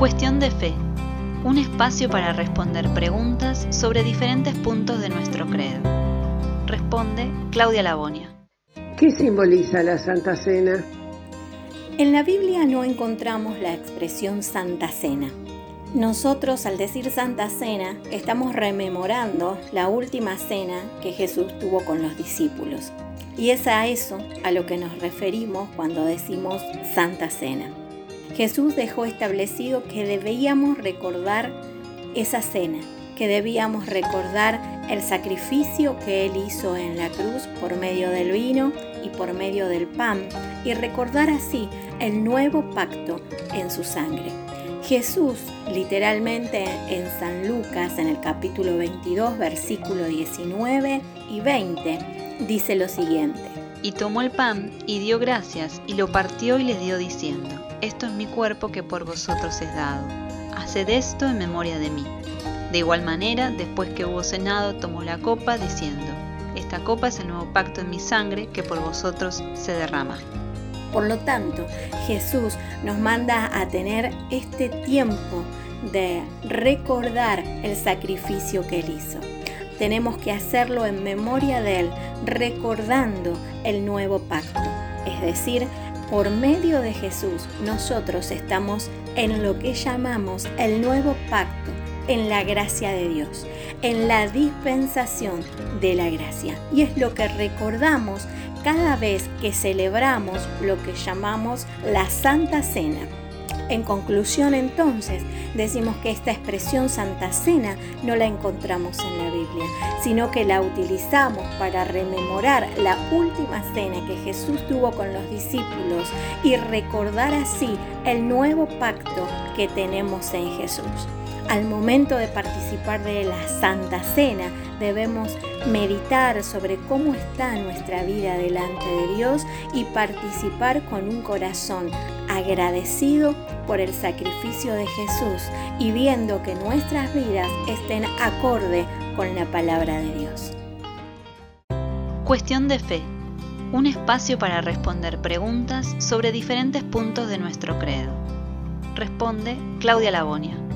Cuestión de fe. Un espacio para responder preguntas sobre diferentes puntos de nuestro credo. Responde Claudia Labonia. ¿Qué simboliza la Santa Cena? En la Biblia no encontramos la expresión Santa Cena. Nosotros al decir Santa Cena estamos rememorando la última cena que Jesús tuvo con los discípulos. Y es a eso a lo que nos referimos cuando decimos Santa Cena. Jesús dejó establecido que debíamos recordar esa cena, que debíamos recordar el sacrificio que Él hizo en la cruz por medio del vino y por medio del pan, y recordar así el nuevo pacto en su sangre. Jesús, literalmente en San Lucas, en el capítulo 22, versículo 19 y 20, dice lo siguiente. Y tomó el pan y dio gracias y lo partió y les dio diciendo, Esto es mi cuerpo que por vosotros es dado. Haced esto en memoria de mí. De igual manera, después que hubo cenado, tomó la copa diciendo, Esta copa es el nuevo pacto en mi sangre que por vosotros se derrama. Por lo tanto, Jesús nos manda a tener este tiempo de recordar el sacrificio que Él hizo. Tenemos que hacerlo en memoria de Él, recordando el nuevo pacto. Es decir, por medio de Jesús nosotros estamos en lo que llamamos el nuevo pacto, en la gracia de Dios, en la dispensación de la gracia. Y es lo que recordamos cada vez que celebramos lo que llamamos la Santa Cena. En conclusión entonces, decimos que esta expresión Santa Cena no la encontramos en la Biblia, sino que la utilizamos para rememorar la última cena que Jesús tuvo con los discípulos y recordar así el nuevo pacto que tenemos en Jesús. Al momento de participar de la Santa Cena, debemos meditar sobre cómo está nuestra vida delante de Dios y participar con un corazón agradecido por el sacrificio de Jesús y viendo que nuestras vidas estén acorde con la palabra de Dios. Cuestión de fe. Un espacio para responder preguntas sobre diferentes puntos de nuestro credo. Responde Claudia Labonia.